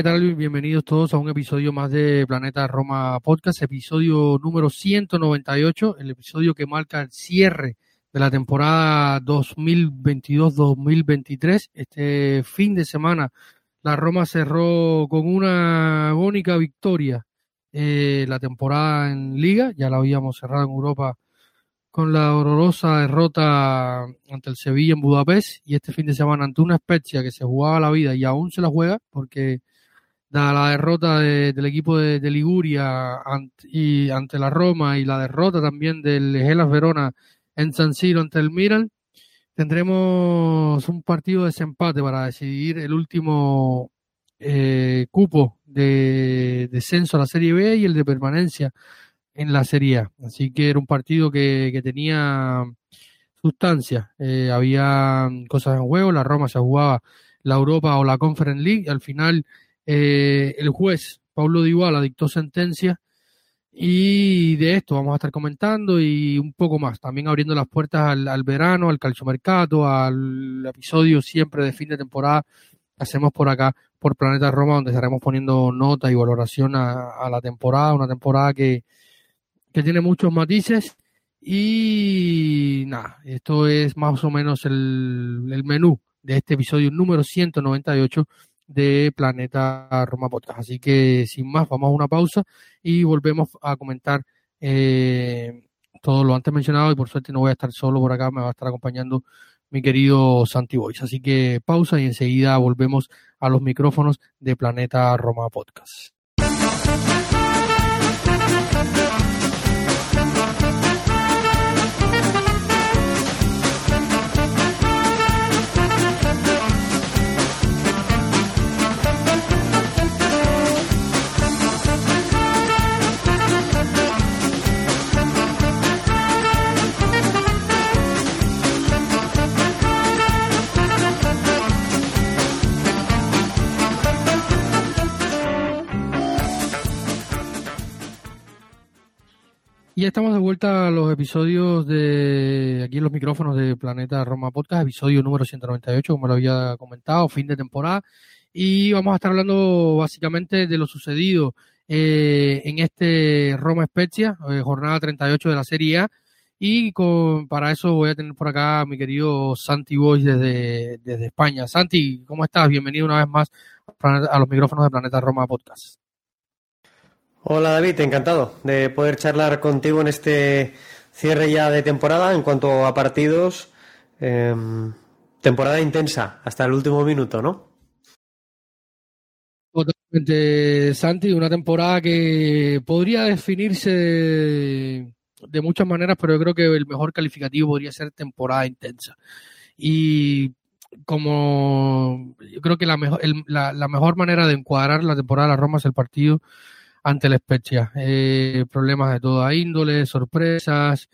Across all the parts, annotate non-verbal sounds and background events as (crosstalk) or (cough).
¿Qué tal? Bienvenidos todos a un episodio más de Planeta Roma Podcast, episodio número 198, el episodio que marca el cierre de la temporada 2022-2023. Este fin de semana la Roma cerró con una agónica victoria eh, la temporada en Liga, ya la habíamos cerrado en Europa con la horrorosa derrota ante el Sevilla en Budapest y este fin de semana ante una Spezia que se jugaba la vida y aún se la juega porque da la derrota del equipo de, Liguria ante, y ante la Roma y la derrota también del Gelas Verona en San Siro ante el Milan tendremos un partido de desempate para decidir el último eh, cupo de descenso a la Serie B y el de permanencia en la Serie A. Así que era un partido que, que tenía sustancia. Eh, había cosas en juego. La Roma se jugaba la Europa o la Conference League. Y al final, eh, el juez Pablo Dybala dictó sentencia. Y de esto vamos a estar comentando y un poco más. También abriendo las puertas al, al verano, al calciomercato, al episodio siempre de fin de temporada hacemos por acá, por Planeta Roma, donde estaremos poniendo nota y valoración a, la temporada. Una temporada que, que tiene muchos matices. Y nada, esto es más o menos el menú de este episodio número 198 de Planeta Roma Podcast. Así que sin más, vamos a una pausa y volvemos a comentar eh, todo lo antes mencionado y por suerte no voy a estar solo por acá, me va a estar acompañando mi querido Santi Boys. Así que pausa y enseguida volvemos a los micrófonos de Planeta Roma Podcast. Y estamos de vuelta a los episodios de aquí en los micrófonos de Planeta Roma Podcast, episodio número 198, como lo había comentado, fin de temporada. Y vamos a estar hablando básicamente de lo sucedido eh, en este Roma Spezia, eh, jornada 38 de la Serie A. Y con, para eso voy a tener por acá a mi querido Santi Boys desde, desde España. Santi, ¿cómo estás? Bienvenido una vez más a los micrófonos de Planeta Roma Podcast. Hola David, encantado de poder charlar contigo en este cierre ya de temporada en cuanto a partidos. Eh, temporada intensa hasta el último minuto, ¿no? Totalmente, Santi, una temporada que podría definirse de, de muchas maneras, pero yo creo que el mejor calificativo podría ser temporada intensa. Y como yo creo que la mejor, el, la, la mejor manera de encuadrar la temporada de la Roma es el partido ante la Spezia. Eh, problemas de toda índole, sorpresas,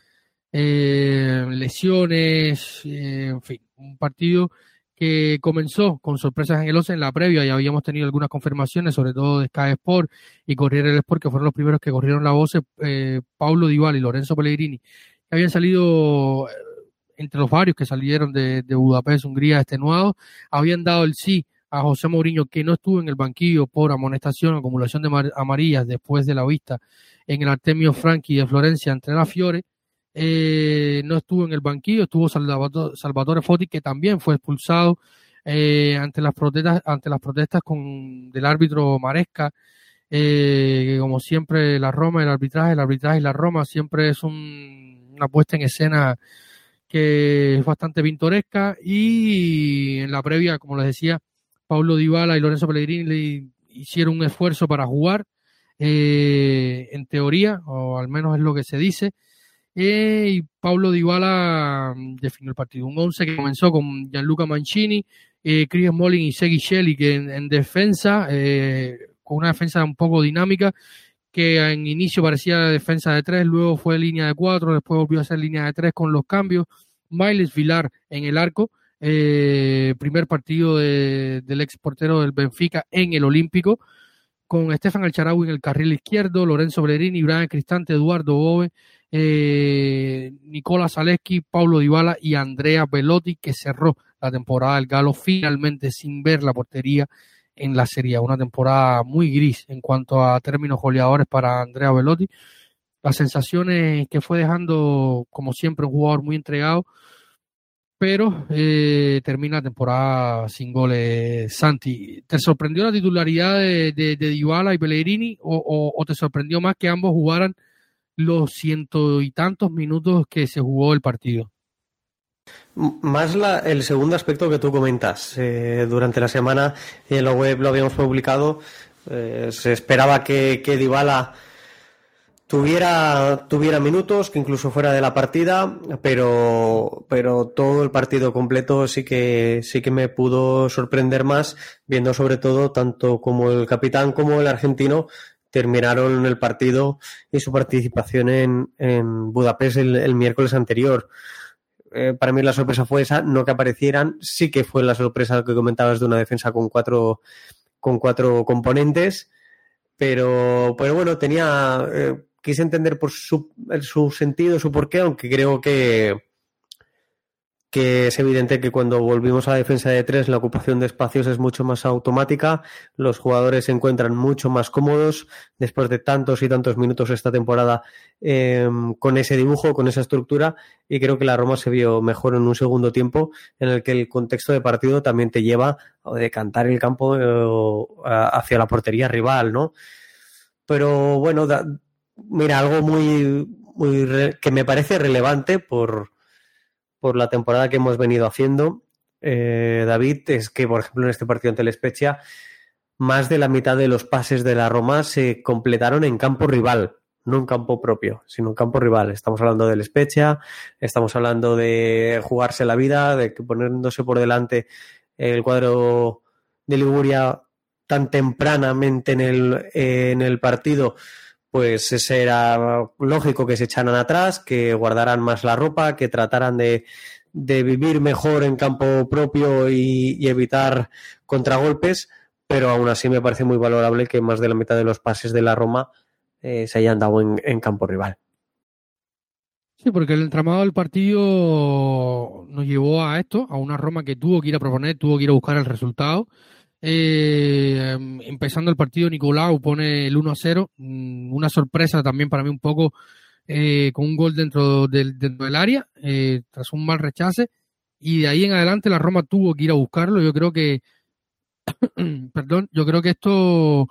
eh, lesiones, eh, en fin, un partido que comenzó con sorpresas en el 11 en la previa y habíamos tenido algunas confirmaciones, sobre todo de Sky Sport y Corriere del Sport, que fueron los primeros que corrieron la voz, eh, Paulo Dival y Lorenzo Pellegrini, que habían salido entre los varios que salieron de, de Budapest, Hungría, extenuados, habían dado el sí a José Mourinho, que no estuvo en el banquillo por amonestación, acumulación de amarillas después de la vista en el Artemio Franchi de Florencia entre la Fiore, eh, no estuvo en el banquillo, estuvo Salvatore, Foti, que también fue expulsado eh, ante las protestas, ante las protestas con, del árbitro Maresca eh, como siempre la Roma, el arbitraje, el arbitraje y la Roma siempre es una puesta en escena que es bastante pintoresca y en la previa, como les decía, Paulo Dybala y Lorenzo Pellegrini le hicieron un esfuerzo para jugar, eh, en teoría, o al menos es lo que se dice, eh, y Paulo Dybala mm, definió el partido. Un 11 que comenzó con Gianluca Mancini, eh, Chris Smalling y Segui Shelley, que en, defensa, eh, con una defensa un poco dinámica, que en inicio parecía defensa de tres, luego fue línea de cuatro, después volvió a ser línea de tres con los cambios. Miles Vilar en el arco, eh, primer partido del ex portero del Benfica en el Olímpico, con Estefan Alcharaui en el carril izquierdo, Lorenzo Brerini, Brian Cristante, Eduardo Bove, eh, Nicola Zaleski, Paulo Dybala y Andrea Velotti, que cerró la temporada del Galo finalmente sin ver la portería en la Serie Una temporada muy gris en cuanto a términos goleadores para Andrea Velotti. Las sensaciones que fue dejando, como siempre, un jugador muy entregado, pero eh, termina la temporada sin goles. Santi, ¿te sorprendió la titularidad de, de, y Pellegrini o, te sorprendió más que ambos jugaran los ciento y tantos minutos que se jugó el partido? Más la, el segundo aspecto que tú comentas. Eh, durante la semana en la web lo habíamos publicado. Eh, se esperaba que, que tuviera, tuviera minutos, que incluso fuera de la partida, pero, pero todo el partido completo sí que, sí que me pudo sorprender más, viendo sobre todo tanto como el capitán como el argentino terminaron el partido y su participación en, en Budapest el miércoles anterior. Eh, para mí la sorpresa fue esa, no que aparecieran, sí que fue la sorpresa que comentabas de una defensa con cuatro, con cuatro componentes, pero, pero bueno, tenía, eh, quise entender por su, sentido, su porqué, aunque creo que, que es evidente que cuando volvimos a la defensa de tres, la ocupación de espacios es mucho más automática, los jugadores se encuentran mucho más cómodos después de tantos y tantos minutos esta temporada em, con ese dibujo, con esa estructura, y creo que la Roma se vio mejor en un segundo tiempo en el que el contexto de partido también te lleva a decantar el campo eh, hacia la portería rival, ¿no? Pero bueno, mira, algo muy, que me parece relevante por por la temporada que hemos venido haciendo, eh, David, es que, por ejemplo, en este partido ante el Spezia, más de la mitad de los pases de la Roma se completaron en campo rival, no en campo propio, sino en campo rival. Estamos hablando del Spezia, estamos hablando de jugarse la vida, de que poniéndose por delante el cuadro de Liguria tan tempranamente en el, en el partido pues ese era lógico que se echaran atrás, que guardaran más la ropa, que trataran de, vivir mejor en campo propio y, evitar contragolpes, pero aún así me parece muy valorable que más de la mitad de los pases de la Roma eh, se hayan dado en, campo rival. Sí, porque el entramado del partido nos llevó a esto, a una Roma que tuvo que ir a proponer, tuvo que ir a buscar el resultado eh, empezando el partido, Nicolau pone el 1 a 0. Mm, una sorpresa también para mí un poco eh, con un gol dentro del, dentro del área, eh, tras un mal rechace. Y de ahí en adelante la Roma tuvo que ir a buscarlo. Yo creo que, (coughs) perdón, yo creo que esto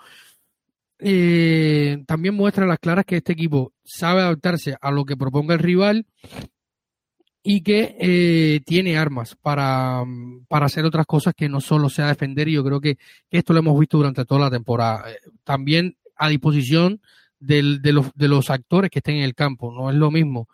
eh, también muestra a las claras que este equipo sabe adaptarse a lo que proponga el rival y que eh, tiene armas para, para, hacer otras cosas que no solo sea defender y yo creo que, esto lo hemos visto durante toda la temporada. Eh, también a disposición del, de, los, de los actores que estén en el campo. No es lo mismo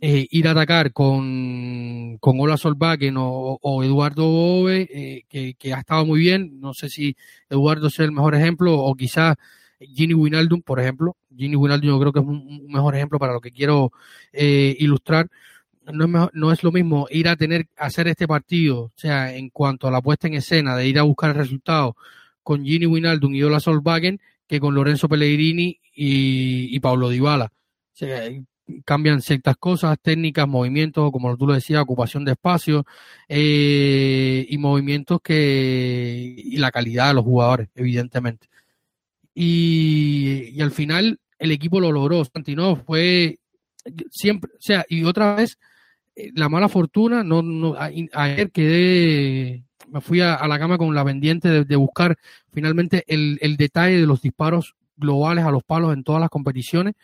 eh, ir a atacar con, con Ola Solbakken o, Eduardo Bove, que, que, ha estado muy bien. No sé si Eduardo es el mejor ejemplo o quizás Gini Winaldum, por ejemplo. Gini Winaldum yo creo que es un, mejor ejemplo para lo que quiero ilustrar no es, no es lo mismo ir a tener hacer este partido, o sea, en cuanto a la puesta en escena de ir a buscar el resultado con Gini Winaldum y Ola Solvagen que con Lorenzo Pellegrini y, y Pablo Dybala. O sea, cambian ciertas cosas, técnicas, movimientos, como tú lo decías, ocupación de espacio eh, y movimientos que y la calidad de los jugadores, evidentemente. Y, y al final el equipo lo logró. Santino fue siempre, o sea, y otra vez la mala fortuna, no, no ayer quedé, me fui a, la cama con la pendiente de, buscar finalmente el, el, detalle de los disparos globales a los palos en todas las competiciones,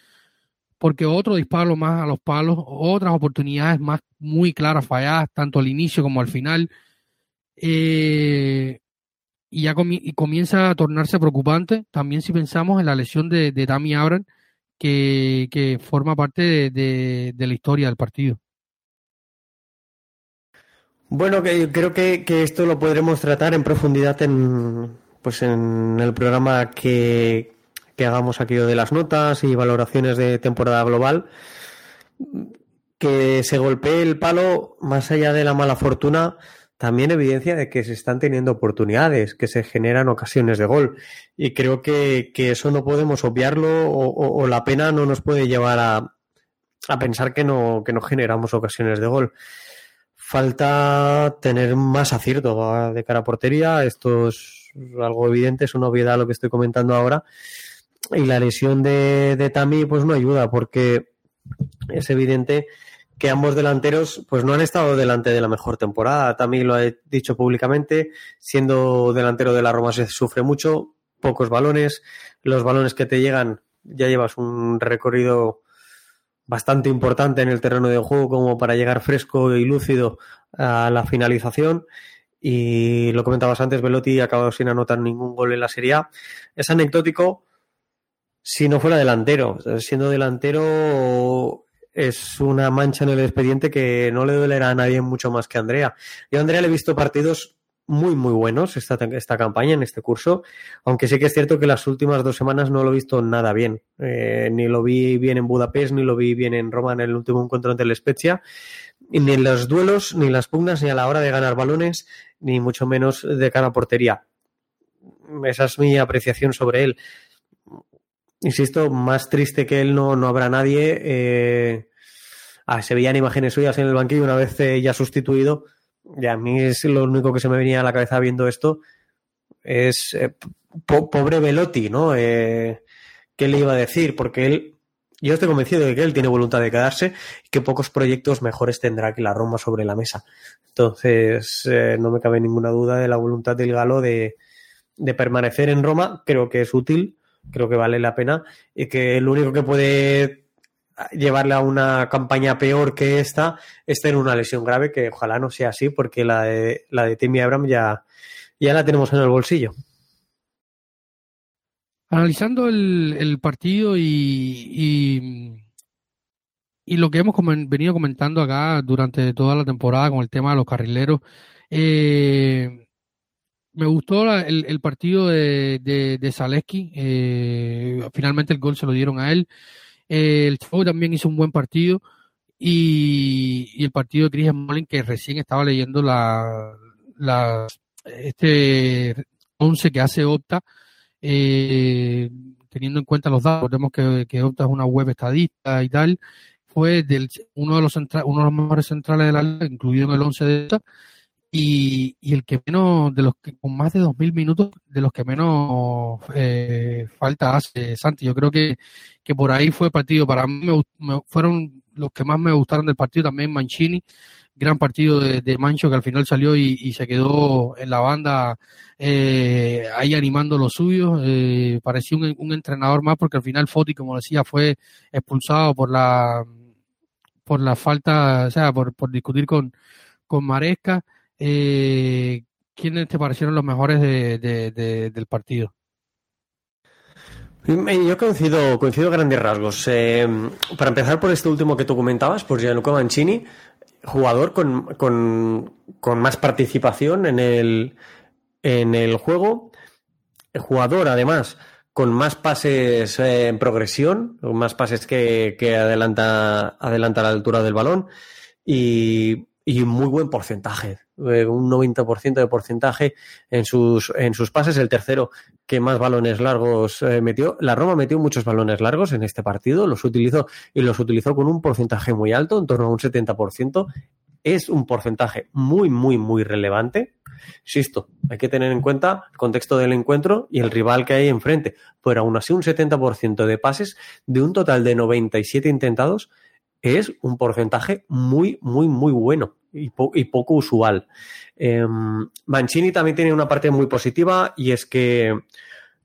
porque otro disparo más a los palos, otras oportunidades más muy claras falladas, tanto al inicio como al final. Eh, y ya comienza a tornarse preocupante también si pensamos en la lesión de, de Tammy Abram, que, forma parte de, la historia del partido. Bueno, que creo que, esto lo podremos tratar en profundidad en, pues en el programa que, que hagamos aquí de las notas y valoraciones de temporada global. Que se golpee el palo, más allá de la mala fortuna, también evidencia de que se están teniendo oportunidades, que se generan ocasiones de gol. Y creo que, eso no podemos obviarlo o, la pena no nos puede llevar a, a pensar que no, que no generamos ocasiones de gol. Falta tener más acierto de cara a portería. Esto es algo evidente, es una obviedad lo que estoy comentando ahora. Y la lesión de, de Tami pues no ayuda porque es evidente que ambos delanteros pues no han estado delante de la mejor temporada. También lo he dicho públicamente, siendo delantero de la Roma se sufre mucho, pocos balones, los balones que te llegan ya llevas un recorrido bastante importante en el terreno de juego como para llegar fresco y lúcido a la finalización. Y lo comentabas antes, Velotti ha acabado sin anotar ningún gol en la Serie A. Es anecdótico si no fuera delantero. Siendo delantero es una mancha en el expediente que no le dolerá a nadie mucho más que a Andrea. Yo a Andrea le he visto partidos muy, muy buenos esta, esta campaña, en este curso, aunque sí que es cierto que las últimas dos semanas no lo he visto nada bien. Eh, ni lo vi bien en Budapest, ni lo vi bien en Roma en el último encuentro ante el Spezia, ni en los duelos, ni las pugnas, ni a la hora de ganar balones, ni mucho menos de cara a portería. Esa es mi apreciación sobre él insisto, más triste que él no, no habrá nadie. Eh, ah, se veían imágenes suyas en el banquillo una vez eh, ya sustituido. Y a mí es lo único que se me venía a la cabeza viendo esto. Es eh, pobre Velotti, ¿no? Eh, ¿Qué le iba a decir? Porque él, yo estoy convencido de que él tiene voluntad de quedarse y que pocos proyectos mejores tendrá que la Roma sobre la mesa. Entonces, no me cabe ninguna duda de la voluntad del Galo de, de permanecer en Roma. Creo que es útil creo que vale la pena y que el único que puede llevarle a una campaña peor que esta es tener una lesión grave, que ojalá no sea así, porque la de, la de Timmy Abram ya, ya la tenemos en el bolsillo. Analizando el, partido y, y, lo que hemos venido comentando acá durante toda la temporada con el tema de los carrileros, eh, me gustó el, partido de, de, de Zaleski. Eh, finalmente el gol se lo dieron a él. El Chavo también hizo un buen partido. Y, el partido de Christian Molin, que recién estaba leyendo la, este 11 que hace Opta, eh, teniendo en cuenta los datos, vemos que, Opta es una web estadista y tal, fue del, uno, de los uno de los mejores centrales de la liga, incluido en el 11 de Opta, y, el que menos, de los que con más de 2.000 minutos, de los que menos eh, falta hace Santi. Yo creo que, que por ahí fue partido. Para mí me, fueron los que más me gustaron del partido también Mancini. Gran partido de, Mancho que al final salió y, se quedó en la banda eh, ahí animando los suyos. Eh, parecía un, un, entrenador más porque al final Foti, como decía, fue expulsado por la por la falta, o sea, por, por discutir con, con Maresca. Eh, ¿Quiénes te parecieron los mejores del partido? Yo coincido, coincido grandes rasgos. Eh, para empezar por este último que tú comentabas, por Gianluca Mancini, jugador con, más participación en el, en el juego, jugador además con más pases eh, en progresión, con más pases que, adelanta, adelanta a la altura del balón y, y muy buen porcentaje eh, un 90% de porcentaje en sus, en sus pases. El tercero que más balones largos eh, metió. La Roma metió muchos balones largos en este partido, los utilizó y los utilizó con un porcentaje muy alto, en torno a un 70%. Es un porcentaje muy, muy, muy relevante. Insisto, hay que tener en cuenta el contexto del encuentro y el rival que hay enfrente. Pero aún así, un 70% de pases de un total de 97 intentados es un porcentaje muy, muy, muy bueno y, poco usual. Em, Mancini también tiene una parte muy positiva y es que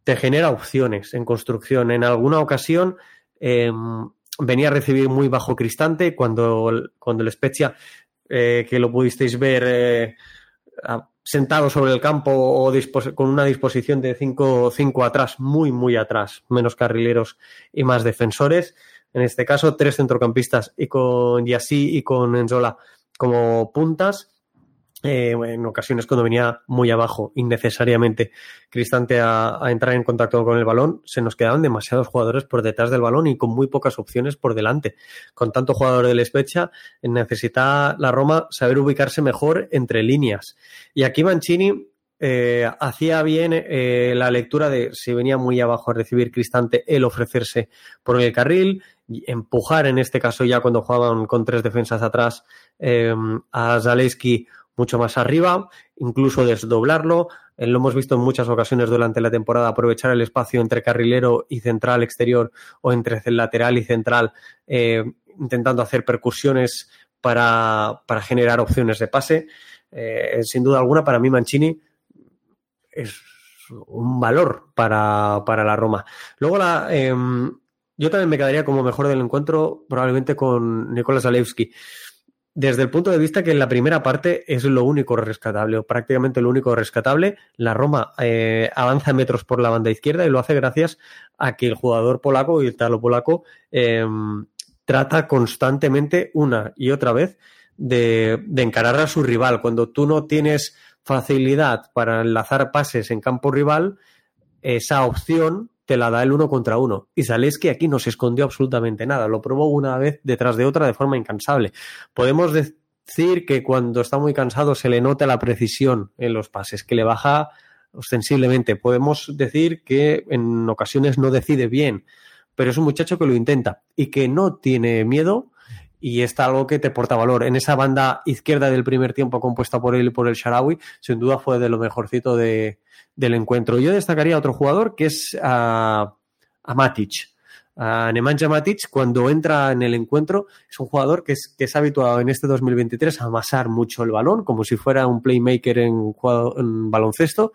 te genera opciones en construcción. En alguna ocasión em, venía a recibir muy bajo Cristante cuando, cuando el Spezia, eh, que lo pudisteis ver eh, sentado sobre el campo o con una disposición de 5 cinco, atrás, muy, muy atrás, menos carrileros y más defensores. En este caso, tres centrocampistas y con Yassi y con Enzola como puntas eh, en ocasiones cuando venía muy abajo, innecesariamente Cristante a, entrar en contacto con el balón, se nos quedaban demasiados jugadores por detrás del balón y con muy pocas opciones por delante. Con tanto jugador del Spezia, necesita la Roma saber ubicarse mejor entre líneas. Y aquí Mancini eh, hacía bien eh, la lectura de si venía muy abajo a recibir Cristante, el ofrecerse por el carril, y empujar en este caso ya cuando jugaban con tres defensas atrás a Zaleski mucho más arriba, incluso desdoblarlo. Eh, lo hemos visto en muchas ocasiones durante la temporada, aprovechar el espacio entre carrilero y central exterior o entre lateral y central, eh, intentando hacer percusiones para, generar opciones de pase. Eh, sin duda alguna, para mí Mancini es un valor para, para la Roma. Luego la, em, yo también me quedaría como mejor del encuentro probablemente con Nicolás Alewski desde el punto de vista que en la primera parte es lo único rescatable, o prácticamente lo único rescatable. La Roma eh, avanza metros por la banda izquierda y lo hace gracias a que el jugador polaco y el talo polaco em, trata constantemente una y otra vez de, de encarar a su rival. Cuando tú no tienes facilidad para enlazar pases en campo rival, esa opción te la da el uno contra uno. Y que aquí no se escondió absolutamente nada, lo probó una vez detrás de otra de forma incansable. Podemos decir que cuando está muy cansado se le nota la precisión en los pases, que le baja ostensiblemente. Podemos decir que en ocasiones no decide bien, pero es un muchacho que lo intenta y que no tiene miedo y está algo que te porta valor. En esa banda izquierda del primer tiempo compuesta por él y por el Sharawi, sin duda fue de lo mejorcito de, del encuentro. Yo destacaría a otro jugador que es a, a Matic. A Nemanja Matic, cuando entra en el encuentro, es un jugador que es, que es habituado en este 2023 a amasar mucho el balón, como si fuera un playmaker en, en baloncesto.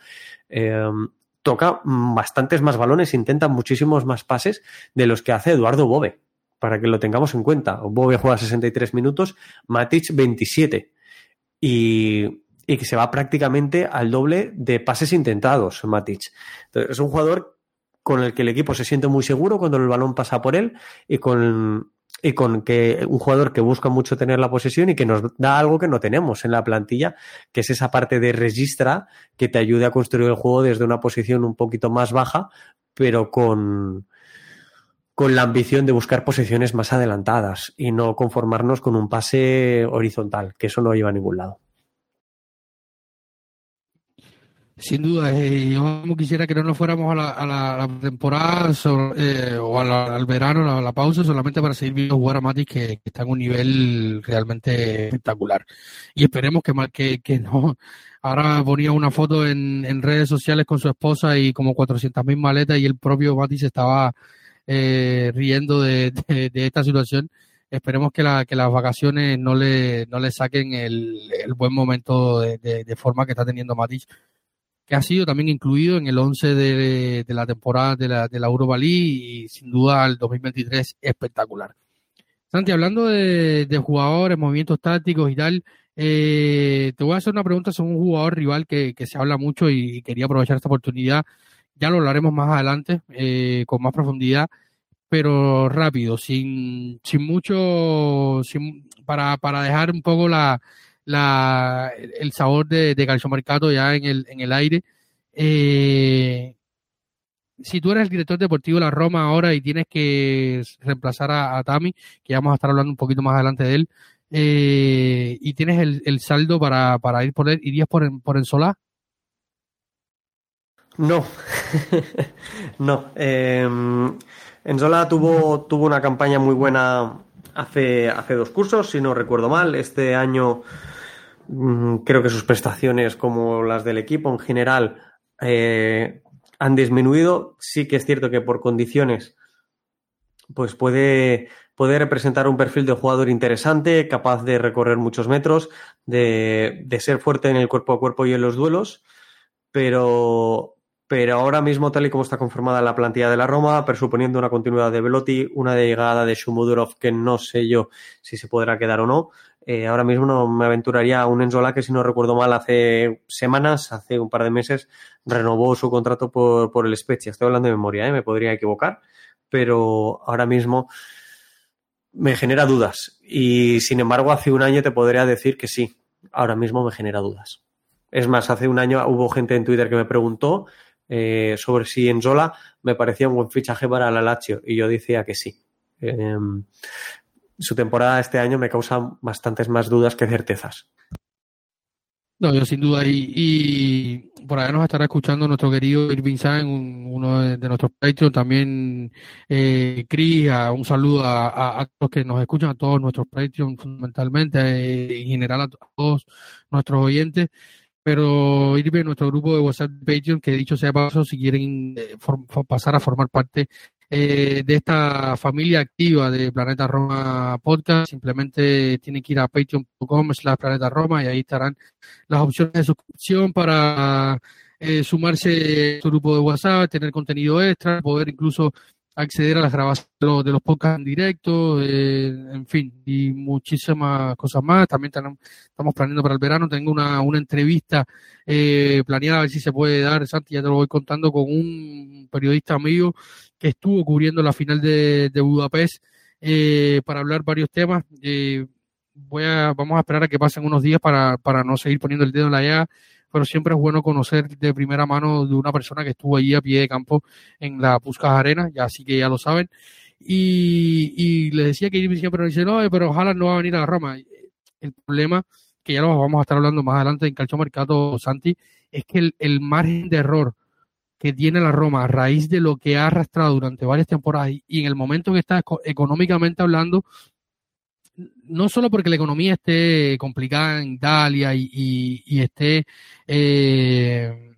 Em, toca bastantes más balones, intenta muchísimos más pases de los que hace Eduardo Bove, para que lo tengamos en cuenta. Bove juega 63 minutos, Matic 27. Y y que se va prácticamente al doble de pases intentados, Matic. es un jugador con el que el equipo se siente muy seguro cuando el balón pasa por él y con, y con que un jugador que busca mucho tener la posesión y que nos da algo que no tenemos en la plantilla, que es esa parte de registra que te ayude a construir el juego desde una posición un poquito más baja, pero con, con la ambición de buscar posiciones más adelantadas y no conformarnos con un pase horizontal, que eso no lleva a ningún lado. Sin duda, eh, yo quisiera que no nos fuéramos a la, temporada eh, o al verano, a la, pausa, solamente para seguir viendo jugar a Mati que, está en un nivel realmente espectacular. Y esperemos que, que, que no. Ahora ponía una foto en, en redes sociales con su esposa y como 400.000 maletas y el propio Mati se estaba eh, riendo de, esta situación. Esperemos que, la, que las vacaciones no le, no le saquen el, el buen momento de, forma que está teniendo Matic que ha sido también incluido en el 11 de, la temporada de la, de la Europa y sin duda el 2023 espectacular. Santi, hablando de, jugadores, movimientos tácticos y tal, eh, te voy a hacer una pregunta sobre un jugador rival que, se habla mucho y, quería aprovechar esta oportunidad. Ya lo hablaremos más adelante eh, con más profundidad, pero rápido, sin, sin mucho, sin, para, para dejar un poco la, la, el sabor de, de Marcato ya en el, en el aire. Eh, si tú eres el director deportivo de la Roma ahora y tienes que reemplazar a, Tami, que vamos a estar hablando un poquito más adelante de él, eh, y tienes el, el saldo para, para, ir por él, ¿irías por, por Ensolá? No, (laughs) no. Eh, Enzola tuvo, tuvo una campaña muy buena hace, hace dos cursos, si no recuerdo mal. Este año mm, creo que sus prestaciones, como las del equipo en general, eh, han disminuido. Sí que es cierto que por condiciones, pues puede, puede representar un perfil de jugador interesante, capaz de recorrer muchos metros, de, de ser fuerte en el cuerpo a cuerpo y en los duelos, pero pero ahora mismo, tal y como está conformada la plantilla de la Roma, presuponiendo una continuidad de Velotti, una llegada de Shumudurov que no sé yo si se podrá quedar o no, eh, ahora mismo no me aventuraría a un Enzola que, si no recuerdo mal, hace semanas, hace un par de meses, renovó su contrato por, por el Spezia. Estoy hablando de memoria, ¿eh? me podría equivocar, pero ahora mismo me genera dudas. Y sin embargo, hace un año te podría decir que sí, ahora mismo me genera dudas. Es más, hace un año hubo gente en Twitter que me preguntó eh, sobre si Enzola me parecía un buen fichaje para la Lazio y yo decía que sí. Eh, su temporada este año me causa bastantes más dudas que certezas. No, yo sin duda. Y, y por ahí nos estará escuchando nuestro querido Irving Sáenz, uno de, nuestros Patreons, también eh, Cris, un saludo a, a, los que nos escuchan, a todos nuestros Patreons fundamentalmente, eh, en general a todos nuestros oyentes. Pero Irving, nuestro grupo de WhatsApp Patreon, que dicho sea paso, si quieren eh, pasar a formar parte eh, de esta familia activa de Planeta Roma Podcast, simplemente tienen que ir a patreon.com slash Planeta Roma y ahí estarán las opciones de suscripción para eh, sumarse a su grupo de WhatsApp, tener contenido extra, poder incluso acceder a las grabaciones de los podcasts en directo, eh, en fin, y muchísimas cosas más. También estamos planeando para el verano. Tengo una, una entrevista eh, planeada, a ver si se puede dar, Santi, ya te lo voy contando, con un periodista amigo que estuvo cubriendo la final de, Budapest eh, para hablar varios temas. voy a, vamos a esperar a que pasen unos días para, para no seguir poniendo el dedo en la llaga pero siempre es bueno conocer de primera mano de una persona que estuvo allí a pie de campo en la Puskas Arena, ya así que ya lo saben. Y, y le decía que siempre dice, no, pero ojalá no va a venir a Roma. El problema, que ya lo vamos a estar hablando más adelante en Calcio Mercato Santi, es que el, el margen de error que tiene la Roma a raíz de lo que ha arrastrado durante varias temporadas y en el momento que está económicamente hablando, no solo porque la economía esté complicada en Italia y, y, esté eh,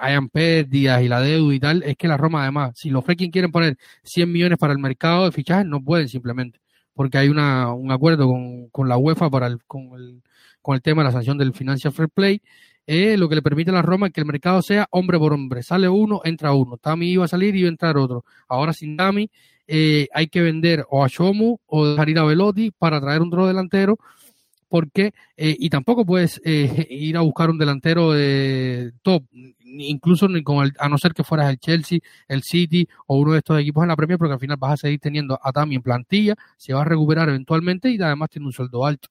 hayan pérdidas y la deuda y tal, es que la Roma además, si los freaking quieren poner 100 millones para el mercado de fichajes, no pueden simplemente, porque hay una, un acuerdo con, con la UEFA para el, con, el, con el tema de la sanción del Financial Fair Play, eh, lo que le permite a la Roma es que el mercado sea hombre por hombre, sale uno, entra uno, Tami iba a salir y iba a entrar otro, ahora sin Tami eh, hay que vender o a Shomu o dejar ir a Velotti para traer un otro delantero, porque, eh, y tampoco puedes eh, (laughs) ir a buscar un delantero de top, incluso con el, a no ser que fueras el Chelsea, el City o uno de estos equipos en la Premier, porque al final vas a seguir teniendo a Tami en plantilla, se va a recuperar eventualmente y además tiene un sueldo alto.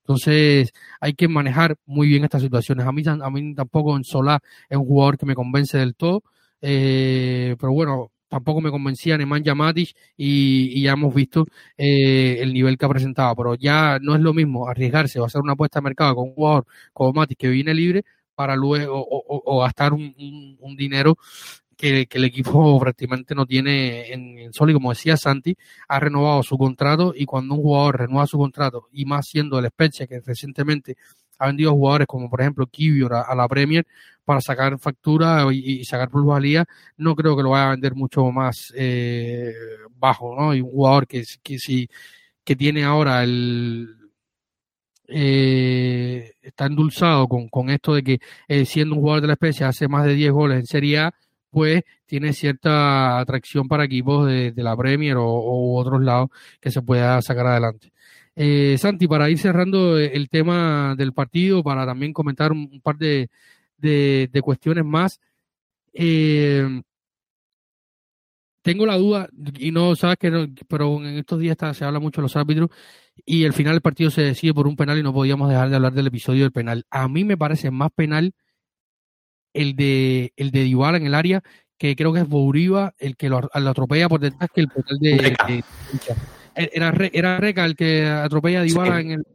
Entonces hay que manejar muy bien estas situaciones. A mí, a tampoco en Solá es un jugador que me convence del todo, pero bueno, tampoco me convencía Nemanja Matic y, y ya hemos visto eh, el nivel que ha presentado. Pero ya no es lo mismo arriesgarse o hacer una apuesta de mercado con un jugador como Matic que viene libre para luego o, gastar un, dinero que, el equipo (laughs) prácticamente no tiene en, en sol. Y como decía Santi, ha renovado su contrato y cuando un jugador renueva su contrato y más siendo el Spezia que recientemente ha vendido jugadores como por ejemplo Kivior a, la Premier para sacar factura y, sacar plusvalía, no creo que lo vaya a vender mucho más eh, bajo, ¿no? Y un jugador que, que, si, que tiene ahora el, eh, está endulzado con, con, esto de que eh, siendo un jugador de la especie hace más de 10 goles en Serie A, pues tiene cierta atracción para equipos de, la Premier o, otros lados que se pueda sacar adelante. Eh, Santi, para ir cerrando el tema del partido, para también comentar un, par de, de, cuestiones más. Eh, tengo la duda, y no sabes que, pero en estos días se habla mucho de los árbitros, y al final el partido se decide por un penal y no podíamos dejar de hablar del episodio del penal. A mí me parece más penal el de el de Dybala en el área, que creo que es Bouriva el que lo, atropella por detrás que el penal de era, era Reca el que atropella a Dybala en el...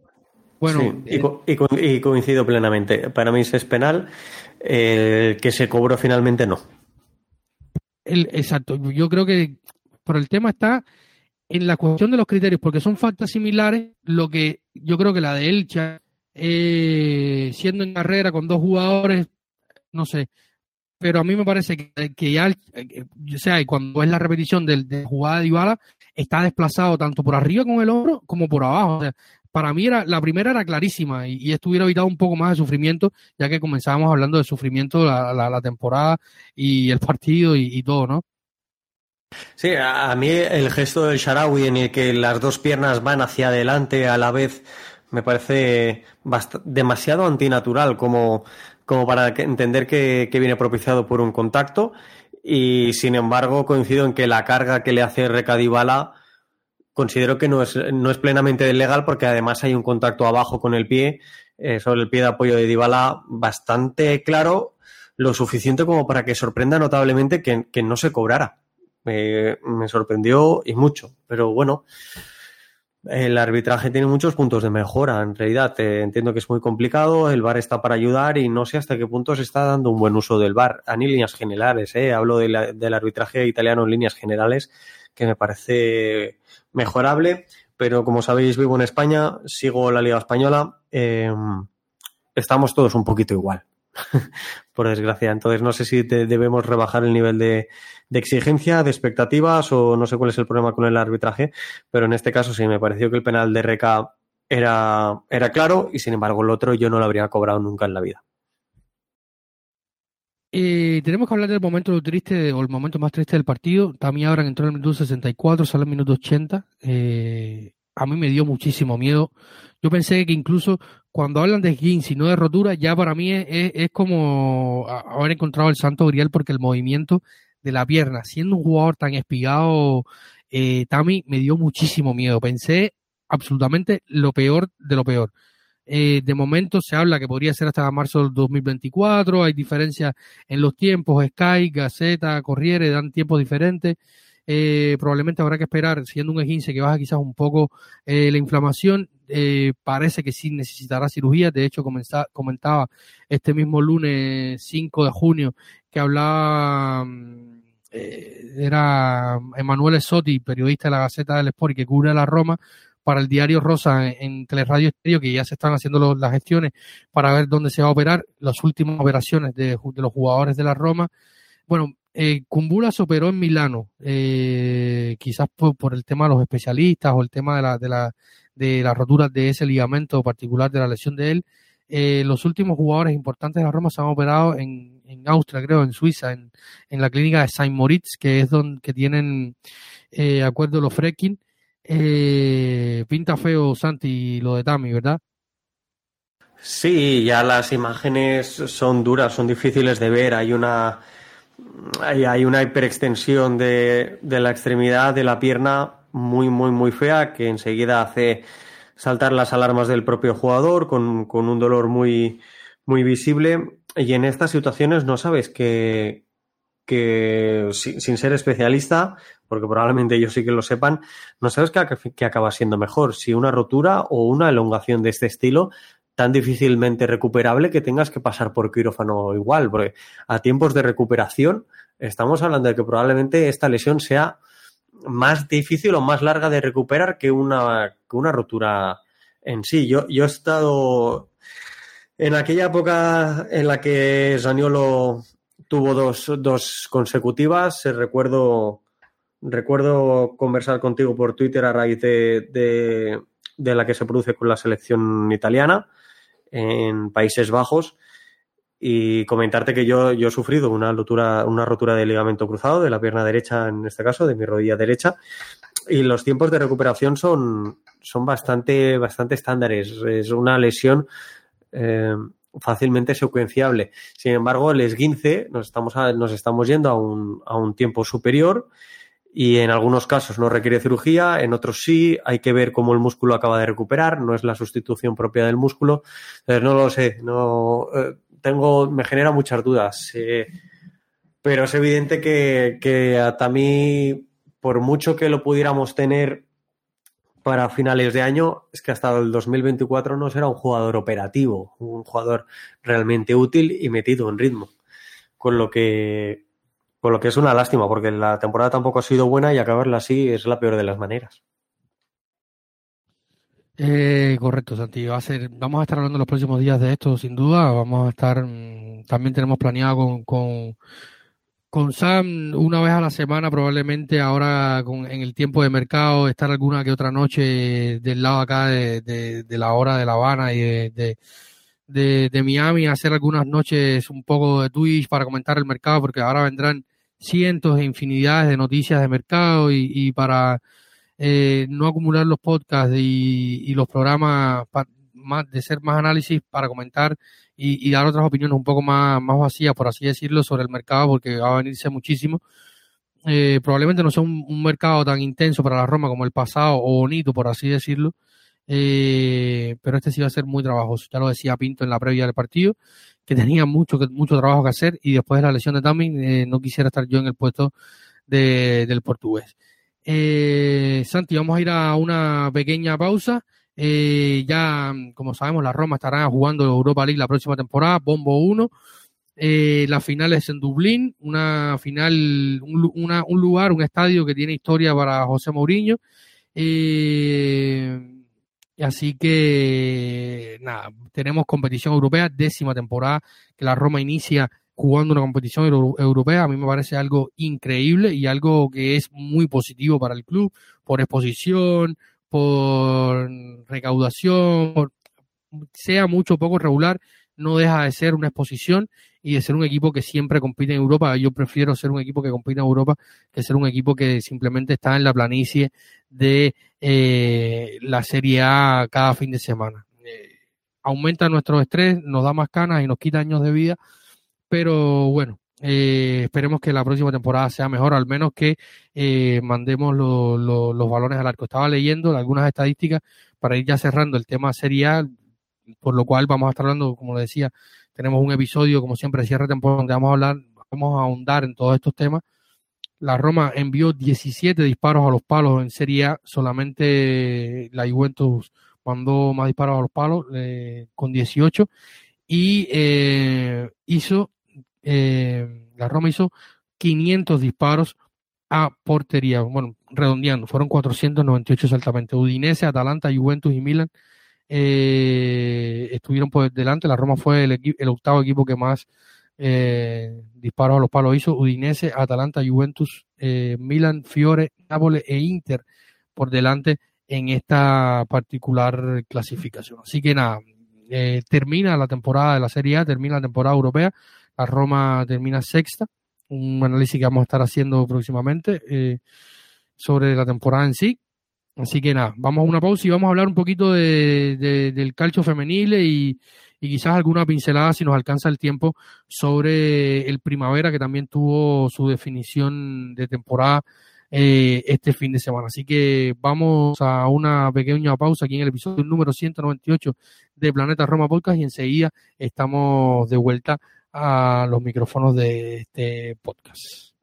Bueno, eh, y, coincido plenamente. Para mí es penal, el que se cobró finalmente no. El, exacto, yo creo que por el tema está en la cuestión de los criterios, porque son faltas similares, lo que yo creo que la de Elcha, eh, siendo en carrera con dos jugadores, no sé, pero a mí me parece que, ya, eh, o sea, cuando es la repetición de, de jugada de Ibala, está desplazado tanto por arriba con el hombro como por abajo. O sea, para mí era, la primera era clarísima y, esto hubiera evitado un poco más de sufrimiento, ya que comenzábamos hablando de sufrimiento la, la, temporada y el partido y, todo, ¿no? Sí, a, mí el gesto del Sharawi en el que las dos piernas van hacia adelante a la vez me parece demasiado antinatural como, como para entender que, viene propiciado por un contacto y sin embargo coincido en que la carga que le hace Recadibala considero que no es, no es plenamente legal porque además hay un contacto abajo con el pie, eh, sobre el pie de apoyo de Dybala bastante claro, lo suficiente como para que sorprenda notablemente que, no se cobrara. me sorprendió y mucho, pero bueno, el arbitraje tiene muchos puntos de mejora. En realidad, eh, entiendo que es muy complicado. El VAR está para ayudar y no sé hasta qué punto se está dando un buen uso del VAR. A líneas generales, eh, hablo del arbitraje italiano en líneas generales, que me parece mejorable, pero como sabéis, vivo en España, sigo la Liga Española, em, estamos todos un poquito igual, (laughs) por desgracia. Entonces, no sé si debemos rebajar el nivel de, exigencia, de expectativas, o no sé cuál es el problema con el arbitraje, pero en este caso sí me pareció que el penal de Reca era, era claro y sin embargo el otro yo no lo habría cobrado nunca en la vida. Tenemos que hablar del momento triste o el momento más triste del partido. También ahora entró en el minuto 64, sale el minuto 80. Eh, a mí me dio muchísimo miedo. Yo pensé que incluso cuando hablan de skins y no de rotura, ya para mí es, como haber encontrado el santo grial porque el movimiento de la pierna, siendo un jugador tan espigado, eh, Tami, me dio muchísimo miedo. Pensé absolutamente lo peor de lo peor. Eh, de momento se habla que podría ser hasta marzo del 2024. Hay diferencias en los tiempos. Sky, Gaceta, Corriere dan tiempos diferentes. Eh, probablemente habrá que esperar, siendo un esguince que baja quizás un poco eh, la inflamación. parece que sí necesitará cirugía. De hecho, comentaba este mismo lunes 5 de junio que hablaba. Mm, era Emanuele Sotti, periodista de la Gaceta del Sport y que cubre a la Roma, para el diario Rosa en, Teleradio Estéreo, que ya se están haciendo las gestiones para ver dónde se va a operar, las últimas operaciones de, los jugadores de la Roma. Bueno, eh, se operó en Milano, eh, quizás por, el tema de los especialistas o el tema de la, de de la rotura de ese ligamento particular de la lesión de él. Eh, los últimos jugadores importantes de Roma se han operado en, Austria, creo, en Suiza, en, la clínica de Saint Moritz, que es donde tienen eh, acuerdo los Frekin eh, pinta feo, Santi, lo de Tami, ¿verdad? Sí, ya las imágenes son duras, son difíciles de ver. Hay una, hay, una hiperextensión de, de, la extremidad de la pierna muy, muy, muy fea que enseguida hace saltar las alarmas del propio jugador con, con un dolor muy, muy visible. Y en estas situaciones no sabes que, que sin ser especialista, porque probablemente ellos sí que lo sepan, no sabes qué, acaba siendo mejor, si una rotura o una elongación de este estilo tan difícilmente recuperable que tengas que pasar por quirófano igual, porque a tiempos de recuperación estamos hablando de que probablemente esta lesión sea más difícil o más larga de recuperar que una, que una rotura en sí. Yo, yo he estado en aquella época en la que Zaniolo tuvo dos, dos consecutivas, recuerdo Recuerdo conversar contigo por Twitter a raíz de, la que se produce con la selección italiana en Países Bajos y comentarte que yo, yo he sufrido una rotura, una rotura de ligamento cruzado de la pierna derecha, en este caso, de mi rodilla derecha, y los tiempos de recuperación son, son bastante, bastante estándares. Es una lesión eh, fácilmente secuenciable. Sin embargo, el esguince nos estamos, nos estamos yendo a un, a un tiempo superior y en algunos casos no requiere cirugía, en otros sí, hay que ver cómo el músculo acaba de recuperar, no es la sustitución propia del músculo, entonces no lo sé, no eh, tengo, me genera muchas dudas, eh, pero es evidente que, que hasta mí, por mucho que lo pudiéramos tener para finales de año, es que hasta el 2024 no será un jugador operativo, un jugador realmente útil y metido en ritmo, con lo que con lo que es una lástima, porque la temporada tampoco ha sido buena y acabarla así es la peor de las maneras. Eh, correcto, Santi. Vamos a estar hablando los próximos días de esto, sin duda. Vamos a estar, mm, también tenemos planeado con, con Sam una vez a la semana, probablemente ahora con, en el tiempo de mercado, estar alguna que otra noche del lado acá de, de, la hora de La Habana y de, de, de, Miami, hacer algunas noches un poco de Twitch para comentar el mercado, porque ahora vendrán cientos e infinidades de noticias de mercado y, para eh, no acumular los podcasts y, los programas de ser más análisis para comentar y, dar otras opiniones un poco más, más vacías, por así decirlo, sobre el mercado, porque va a venirse muchísimo. Eh, probablemente no sea un, mercado tan intenso para la Roma como el pasado, o bonito, por así decirlo, eh, pero este sí va a ser muy trabajoso. Ya lo decía Pinto en la previa del partido, que tenía mucho, mucho trabajo que hacer y después de la lesión de Tamin eh, no quisiera estar yo en el puesto de, del portugués. Eh, Santi, vamos a ir a una pequeña pausa. Eh, ya, como sabemos, la Roma estará jugando Europa League la próxima temporada, Bombo 1. Eh, la final es en Dublín, una final, un, una, un lugar, un estadio que tiene historia para José Mourinho. Así que, nada, tenemos competición europea, décima temporada que la Roma inicia jugando una competición europea. A mí me parece algo increíble y algo que es muy positivo para el club por exposición, por recaudación, sea mucho poco regular, no deja de ser una exposición y de ser un equipo que siempre compite en Europa. Yo prefiero ser un equipo que compite en Europa que ser un equipo que simplemente está en la planicie de eh, la Serie A cada fin de semana. Eh, aumenta nuestro estrés, nos da más canas y nos quita años de vida, pero bueno, eh, esperemos que la próxima temporada sea mejor, al menos que mandemos los balones al arco. Estaba leyendo algunas estadísticas para ir ya cerrando el tema serial, por lo cual vamos a estar hablando, como le decía, tenemos un episodio, como siempre, de cierre temporada, donde vamos a hablar, vamos a ahondar en todos estos temas. La Roma envió 17 disparos a los palos en Serie A, solamente la Juventus mandó más disparos a los palos eh, con 18 y hizo eh, la Roma hizo 500 disparos a portería, bueno, redondeando, fueron 498 exactamente. Udinese, Atalanta, Juventus y Milan eh, estuvieron por delante. La Roma fue el, el octavo equipo que más eh, disparos a los palos hizo. Udinese, Atalanta, Juventus, eh, Milan, Fiore, Nápoles e Inter por delante en esta particular clasificación. Así que nada, termina la temporada de la Serie A, termina la temporada europea. La Roma termina sexta, un análisis que vamos a estar haciendo próximamente sobre la temporada en sí. Así que nada, vamos a una pausa y vamos a hablar un poquito de, del calcio femenil y, quizás alguna pincelada, si nos alcanza el tiempo, sobre el primavera, que también tuvo su definición de temporada eh, este fin de semana. Así que vamos a una pequeña pausa aquí en el episodio número 198 de Planeta Roma Podcast y enseguida estamos de vuelta a los micrófonos de este podcast.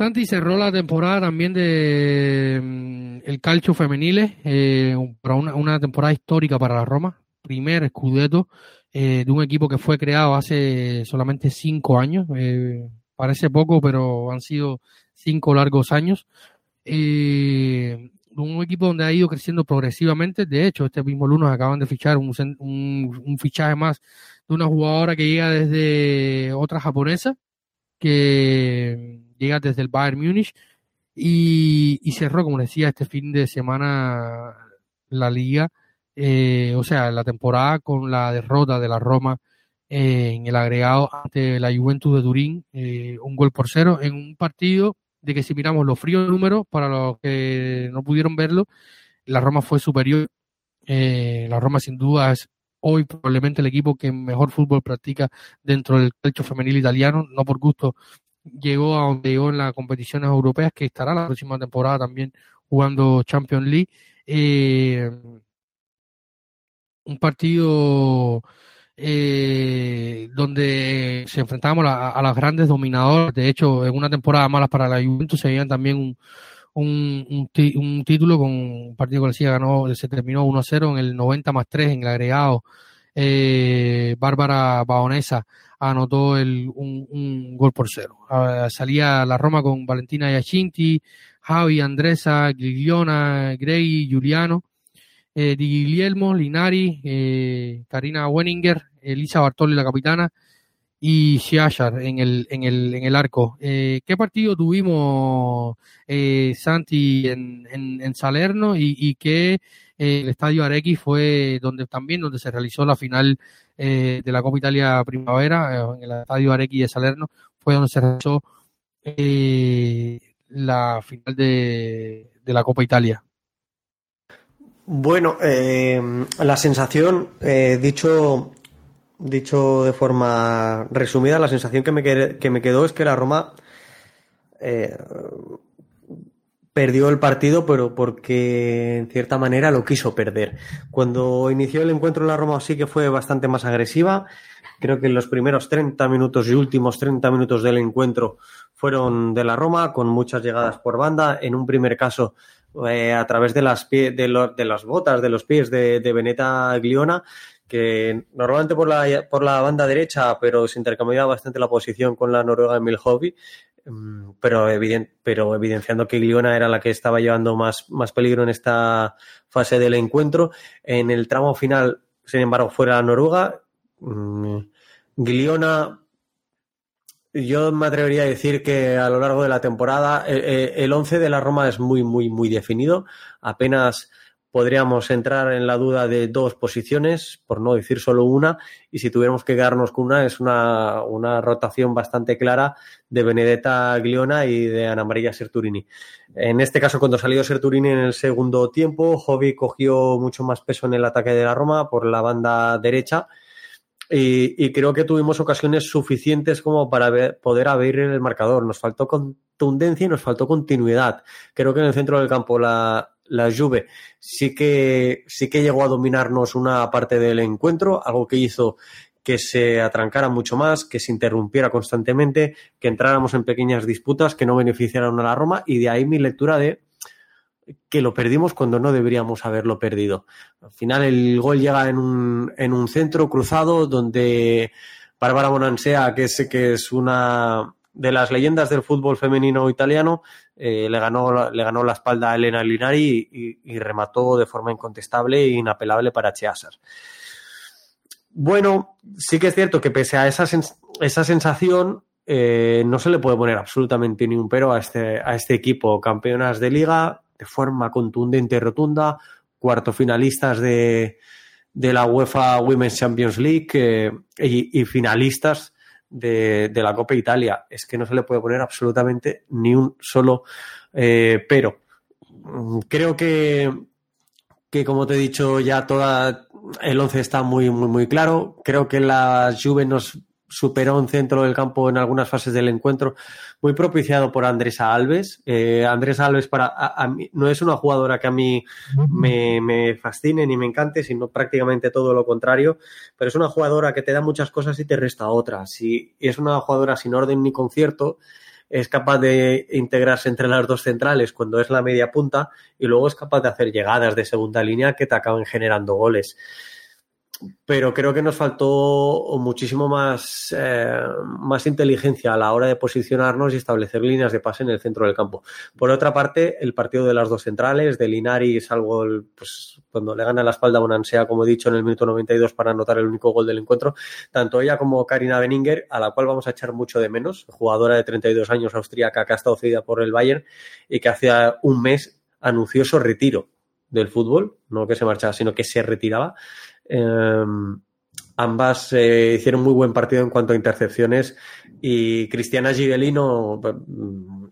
Santi cerró la temporada también de mm, el calcio femenil, eh, para una, temporada histórica para la Roma, primer escudeto eh, de un equipo que fue creado hace solamente cinco años, eh, parece poco, pero han sido cinco largos años. un equipo donde ha ido creciendo progresivamente, de hecho, este mismo lunes acaban de fichar un, un, un fichaje más de una jugadora que llega desde otra japonesa, que llega desde el Bayern Múnich y, cerró, como decía, este fin de semana la liga, eh, o sea, la temporada con la derrota de la Roma eh, en el agregado ante la Juventus de Turín, eh, un gol por cero en un partido de que si miramos los fríos números, para los que no pudieron verlo, la Roma fue superior. la Roma sin duda es hoy probablemente el equipo que mejor fútbol practica dentro del calcio femenil italiano, no por gusto llegó a donde llegó en las competiciones europeas, que estará la próxima temporada también jugando Champions League. Eh, un partido eh, donde se enfrentábamos a, a las grandes dominadoras. De hecho, en una temporada mala para la Juventus se veían también un, un, un, título con un partido que la ganó, se terminó 1-0 en el 90 más 3 en el agregado. Eh, Bárbara Baonesa anotó el, un, gol por cero. Ah, salía la Roma con Valentina Yacinti, Javi, Andresa, Gigliona, Grey, Giuliano, eh, Di Guillermo, Linari, eh, Karina Wenninger, Elisa Bartoli, la capitana, y Shiashar en el, en el, en el arco. ¿Qué partido tuvimos, Santi, en, en, Salerno y, y qué el estadio Arequi fue donde también donde se realizó la final eh, de la Copa Italia Primavera, eh, en el estadio Arequi de Salerno, fue donde se realizó eh, la final de, la Copa Italia. Bueno, la sensación, dicho, dicho de forma resumida, la sensación que me, que me quedó es que la Roma perdió el partido, pero porque en cierta manera lo quiso perder. Cuando inició el encuentro la Roma sí que fue bastante más agresiva. Creo que los primeros 30 minutos y últimos 30 minutos del encuentro fueron de la Roma, con muchas llegadas por banda. En un primer caso, eh, a través de las, de, las botas, de los pies de, de Beneta Gliona, que normalmente por la, por la banda derecha, pero se intercambiaba bastante la posición con la noruega Emil Hobby, pero, evident, pero evidenciando que Gliona era la que estaba llevando más, más peligro en esta fase del encuentro. En el tramo final, sin embargo, fuera noruega. Gliona yo me atrevería a decir que a lo largo de la temporada eh, el 11 de la Roma es muy, muy, muy definido. Apenas podríamos entrar en la duda de dos posiciones, por no decir solo una, y si tuviéramos que quedarnos con una, es una, una rotación bastante clara de Benedetta Gliona y de Ana María Serturini. En este caso, cuando salió Serturini en el segundo tiempo, Jovi cogió mucho más peso en el ataque de la Roma por la banda derecha y, creo que tuvimos ocasiones suficientes como para poder abrir el marcador. Nos faltó contundencia y nos faltó continuidad. Creo que en el centro del campo la, la Juve sí que, sí que llegó a dominarnos una parte del encuentro, algo que hizo que se atrancara mucho más, que se interrumpiera constantemente, que entráramos en pequeñas disputas que no beneficiaron a la Roma y de ahí mi lectura de que lo perdimos cuando no deberíamos haberlo perdido. Al final el gol llega en un, en un centro cruzado donde Bárbara Bonansea, que es, que es una de las leyendas del fútbol femenino italiano, eh, le, ganó, le ganó la espalda a Elena Linari y, remató de forma incontestable e inapelable para Cheasar. Bueno, sí que es cierto que pese a esa, esa sensación, eh, no se le puede poner absolutamente ni un pero a este, a este equipo. Campeonas de liga, de forma contundente y rotunda, cuarto finalistas de, de la UEFA Women's Champions League eh, y, y, finalistas de, la Copa Italia. Es que no se le puede poner absolutamente ni un solo eh, pero. Creo que, que, como te he dicho, ya toda el 11 está muy, muy, muy claro. Creo que la Juve nos superó un centro del campo en algunas fases del encuentro, muy propiciado por Andresa Alves. Eh, Andresa Alves para, a, mí, no es una jugadora que a mí me, fascine ni me encante, sino prácticamente todo lo contrario, pero es una jugadora que te da muchas cosas y te resta otras. Y, y es una jugadora sin orden ni concierto, es capaz de integrarse entre las dos centrales cuando es la media punta y luego es capaz de hacer llegadas de segunda línea que te acaban generando goles pero creo que nos faltó muchísimo más, eh, más inteligencia a la hora de posicionarnos y establecer líneas de pase en el centro del campo. Por otra parte, el partido de las dos centrales, de Linari, salvo el, pues, cuando le gana la espalda a Bonansea, como he dicho, en el minuto 92 para anotar el único gol del encuentro, tanto ella como Karina Beninger, a la cual vamos a echar mucho de menos, jugadora de 32 años austríaca que ha estado cedida por el Bayern y que hace un mes anunció su retiro del fútbol, no que se marchaba, sino que se retiraba. Eh, ambas eh, hicieron muy buen partido en cuanto a intercepciones y Cristiana Gigelino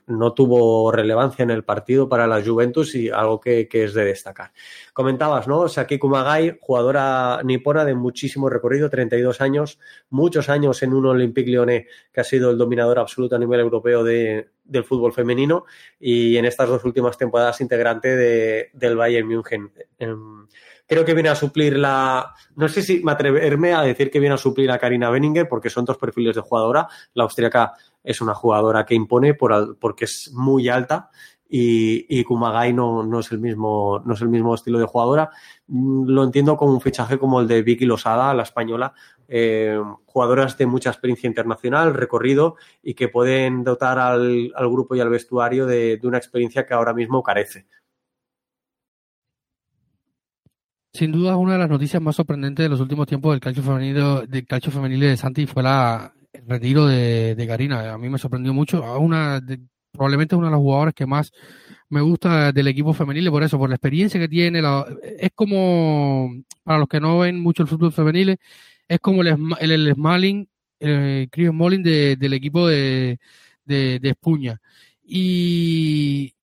no tuvo relevancia en el partido para la Juventus y algo que, es de destacar. Comentabas, ¿no? Saki Kumagai, jugadora nipona de muchísimo recorrido, 32 años, muchos años en un Olympique Lyonnais que ha sido el dominador absoluto a nivel europeo de, del fútbol femenino y en estas dos últimas temporadas integrante de, del Bayern München. Em, creo que viene a suplir la. No sé si me atreverme a decir que viene a suplir a Karina Benninger, porque son dos perfiles de jugadora. La austríaca es una jugadora que impone por, porque es muy alta. Y, y Kumagai no, no, es el mismo, no es el mismo estilo de jugadora. Mm, lo entiendo como un fichaje como el de Vicky Losada, la española, eh, jugadoras de mucha experiencia internacional, recorrido y que pueden dotar al, al grupo y al vestuario de, de, una experiencia que ahora mismo carece. Sin duda, una de las noticias más sorprendentes de los últimos tiempos del calcio femenino, del calcio femenil de Santi fue la, el retiro de, Karina. A mí me sorprendió mucho. Probablemente es una de las jugadoras que más me gusta del equipo femenil, por eso, por la experiencia que tiene. Es como, para los que no ven mucho el fútbol femenil, es como el, Smalling, el Chris Smalling de, del equipo de, de, de Espuña. Y,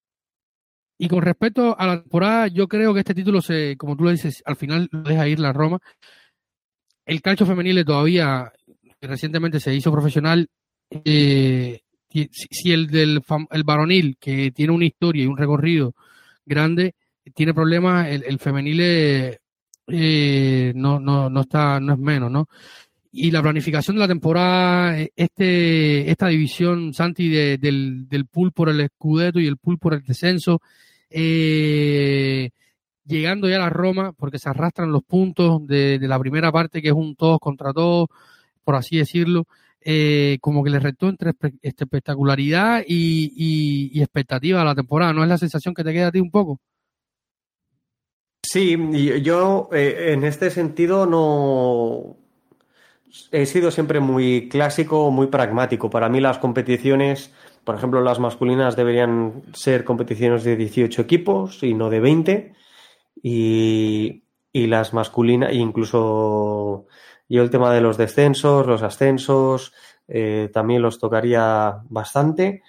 y con respecto a la temporada, yo creo que este título, se, como tú lo dices, al final lo deja ir la Roma. El calcio femenil todavía recientemente se hizo profesional. Eh, si el del el varonil, que tiene una historia y un recorrido grande, tiene problemas, el, el femenil eh, no, no, no está, no es menos, ¿no? Y la planificación de la temporada, este, esta división, Santi, de, del, del pool por el escudeto y el pool por el descenso, eh, llegando ya a la Roma, porque se arrastran los puntos de, la primera parte, que es un todos contra todos, por así decirlo, eh, como que le retó entre este, espectacularidad y, y, expectativa a la temporada. ¿No es la sensación que te queda a ti un poco? Sí, yo eh, en este sentido no he sido siempre muy clásico, muy pragmático. Para mí las competiciones por ejemplo, las masculinas deberían ser competiciones de 18 equipos y no de 20. Y, y las masculinas, incluso yo el tema de los descensos, los ascensos, eh, también los tocaría bastante.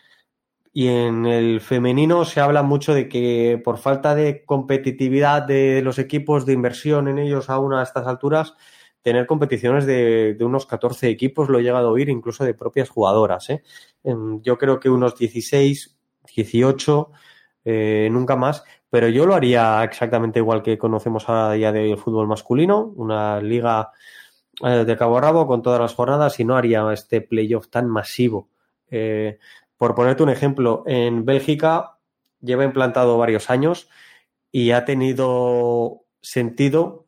Y en el femenino se habla mucho de que por falta de competitividad de los equipos, de inversión en ellos aún a estas alturas, tener competiciones de, de, unos 14 equipos, lo he llegado a oír incluso de propias jugadoras. ¿eh? Yo creo que unos 16, 18, eh, nunca más, pero yo lo haría exactamente igual que conocemos a día de fútbol masculino, una liga eh, de cabo a rabo con todas las jornadas y no haría este playoff tan masivo. Por ponerte un ejemplo, en Bélgica lleva implantado varios años y ha tenido sentido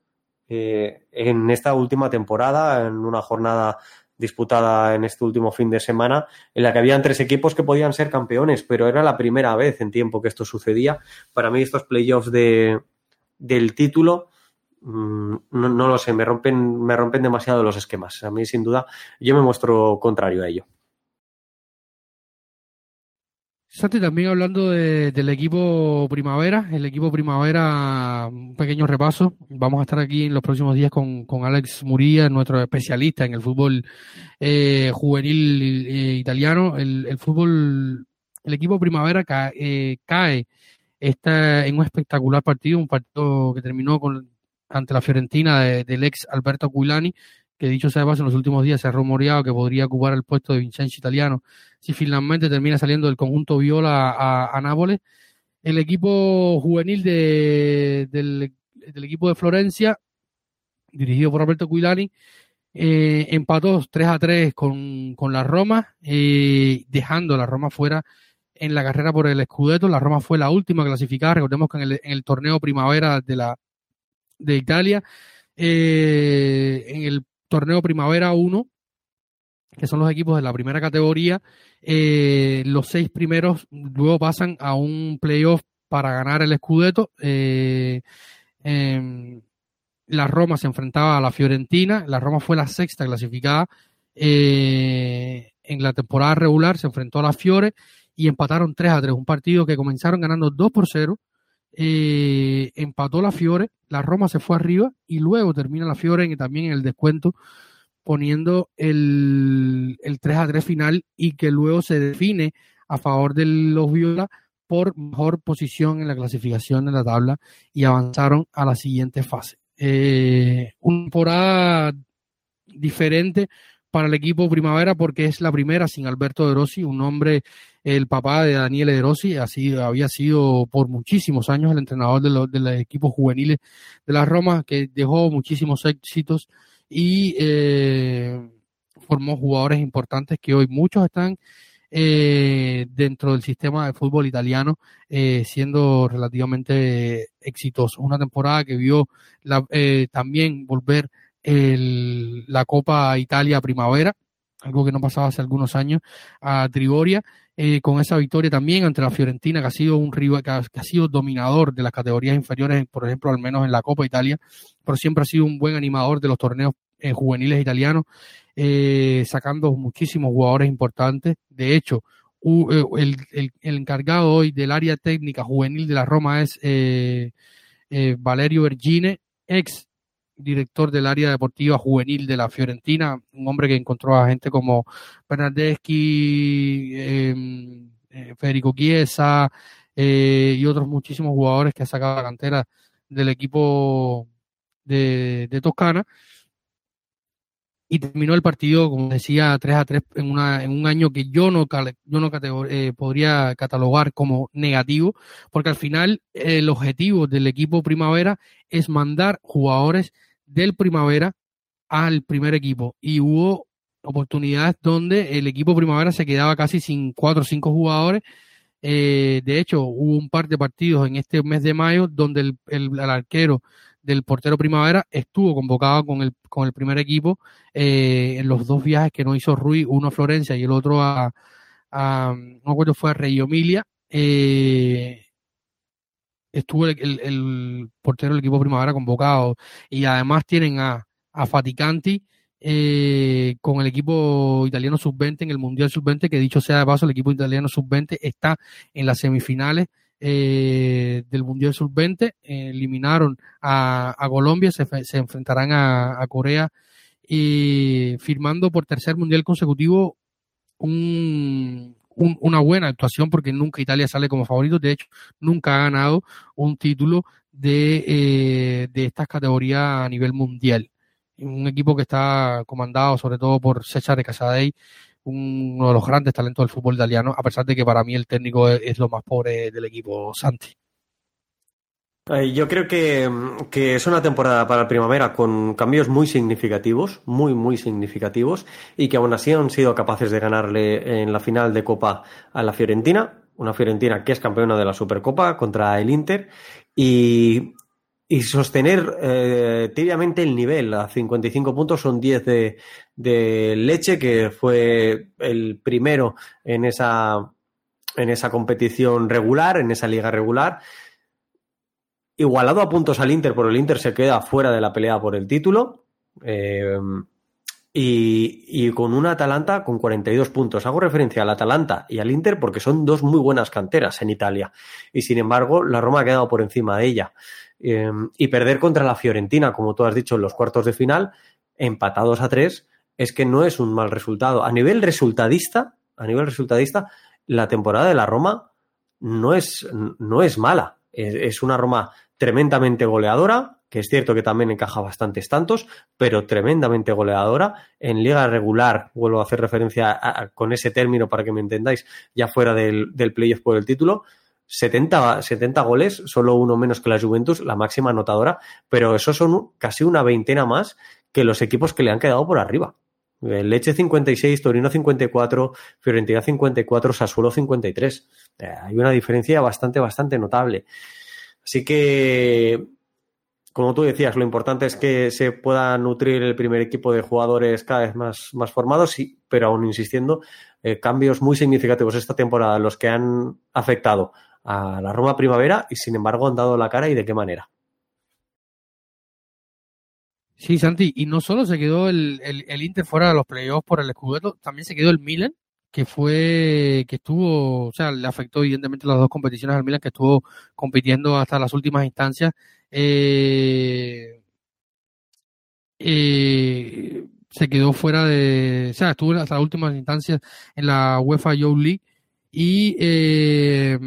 eh, en esta última temporada, en una jornada disputada en este último fin de semana, en la que habían tres equipos que podían ser campeones, pero era la primera vez en tiempo que esto sucedía. Para mí estos playoffs de, del título, no, no, lo sé, me rompen, me rompen demasiado los esquemas. A mí, sin duda, yo me muestro contrario a ello. Santi, también hablando de, del equipo Primavera, el equipo Primavera, un pequeño repaso. Vamos a estar aquí en los próximos días con, con Alex Muría, nuestro especialista en el fútbol eh, juvenil eh, italiano. El, el, fútbol, el equipo Primavera ca, eh, cae está en un espectacular partido, un partido que terminó con, ante la Fiorentina de, del ex Alberto Aquilani, que dicho sea de paso, en los últimos días se ha rumoreado que podría ocupar el puesto de Vincenzo Italiano si finalmente termina saliendo del conjunto Viola a, Nápoles. El equipo juvenil de, del, equipo de Florencia, dirigido por Alberto Quilani, eh, empató 3 a 3 con, con la Roma, eh, dejando la Roma fuera en la carrera por el Scudetto. La Roma fue la última clasificada, recordemos que en el, en el torneo primavera de la de Italia, eh, en el torneo Primavera 1, que son los equipos de la primera categoría. Eh, los seis primeros luego pasan a un playoff para ganar el Scudetto. Eh, eh, la Roma se enfrentaba a la Fiorentina. La Roma fue la sexta clasificada eh, en la temporada regular. Se enfrentó a la Fiore y empataron 3 a 3. Un partido que comenzaron ganando 2 por 0. Eh, empató la Fiore, la Roma se fue arriba y luego termina la Fiore también en el descuento poniendo el, el 3 a 3 final y que luego se define a favor de los Viola por mejor posición en la clasificación de la tabla y avanzaron a la siguiente fase. Eh, una temporada diferente para el equipo Primavera porque es la primera sin Alberto De Rossi, un hombre, el papá de Daniele De Rossi, así, había sido por muchísimos años el entrenador de, los, de los equipos juveniles de la Roma, que dejó muchísimos éxitos y eh, formó jugadores importantes que hoy muchos están eh, dentro del sistema de fútbol italiano, eh, siendo relativamente exitoso. Una temporada que vio la, eh, también volver el, la Copa Italia Primavera, algo que no pasaba hace algunos años, a Trigoria, eh, con esa victoria también ante la Fiorentina, que ha sido un rival, que ha, sido dominador de las categorías inferiores, por ejemplo, al menos en la Copa Italia, pero siempre ha sido un buen animador de los torneos eh, juveniles italianos, eh, sacando muchísimos jugadores importantes. De hecho, el, el, el, encargado hoy del área técnica juvenil de la Roma es Valerio Vergine, ex director del área deportiva juvenil de la Fiorentina, un hombre que encontró a gente como Bernardeschi, eh, Federico Chiesa eh, y otros muchísimos jugadores que ha sacado la cantera del equipo de, de, Toscana. Y terminó el partido, como decía, 3 a 3 en, una, en un año que yo no, yo no eh, podría catalogar como negativo, porque al final el objetivo del equipo primavera es mandar jugadores del primavera al primer equipo y hubo oportunidades donde el equipo primavera se quedaba casi sin cuatro o cinco jugadores. Eh, de hecho, hubo un par de partidos en este mes de mayo donde el, el, arquero del portero primavera estuvo convocado con el, con el primer equipo eh, en los dos viajes que no hizo Rui, uno a Florencia y el otro a, a no acuerdo, fue a Reggio Emilia. Eh, estuvo el, el, portero del equipo Primavera convocado y además tienen a, a Faticanti eh, con el equipo italiano sub-20 en el Mundial sub-20, que dicho sea de paso, el equipo italiano sub-20 está en las semifinales eh, del Mundial sub-20, eh, eliminaron a, a Colombia, se, se enfrentarán a, a, Corea y firmando por tercer Mundial consecutivo un, un, una buena actuación porque nunca Italia sale como favorito, de hecho nunca ha ganado un título de, eh, de estas categorías a nivel mundial. Un equipo que está comandado sobre todo por Cesare Casadei, uno de los grandes talentos del fútbol italiano, a pesar de que para mí el técnico es, es lo más pobre del equipo Santi. Yo creo que, es una temporada para primavera con cambios muy significativos, muy, muy significativos, y que aún así han sido capaces de ganarle en la final de Copa a la Fiorentina, una Fiorentina que es campeona de la Supercopa contra el Inter, y, y sostener eh, tibiamente el nivel. A 55 puntos son 10 de, de Leche, que fue el primero en esa, en esa competición regular, en esa liga regular igualado a puntos al Inter, pero el Inter se queda fuera de la pelea por el título. Eh, y, y, con una Atalanta con 42 puntos. Hago referencia al Atalanta y al Inter porque son dos muy buenas canteras en Italia. Y sin embargo, la Roma ha quedado por encima de ella. Eh, y perder contra la Fiorentina, como tú has dicho, en los cuartos de final, empatados a tres, es que no es un mal resultado. A nivel resultadista, a nivel resultadista, la temporada de la Roma no es, no es mala. Es una Roma tremendamente goleadora, que es cierto que también encaja bastantes tantos, pero tremendamente goleadora. En liga regular, vuelvo a hacer referencia a, con ese término para que me entendáis, ya fuera del, del playoff por el título, 70, 70 goles, solo uno menos que la Juventus, la máxima anotadora, pero eso son casi una veintena más que los equipos que le han quedado por arriba. Leche 56, Torino 54, Fiorentina 54, Sassuolo 53. Eh, hay una diferencia bastante, bastante notable. Así que, como tú decías, lo importante es que se pueda nutrir el primer equipo de jugadores cada vez más, más formados, sí, pero aún insistiendo, eh, cambios muy significativos esta temporada, los que han afectado a la Roma Primavera y sin embargo han dado la cara y de qué manera. Sí, Santi, y no solo se quedó el, el, el Inter fuera de los playoffs por el Scudetto, también se quedó el Milan, que fue, que estuvo, o sea, le afectó evidentemente las dos competiciones al Milan, que estuvo compitiendo hasta las últimas instancias. Eh, eh, se quedó fuera de, o sea, estuvo hasta las últimas instancias en la UEFA Youth League Y, eh,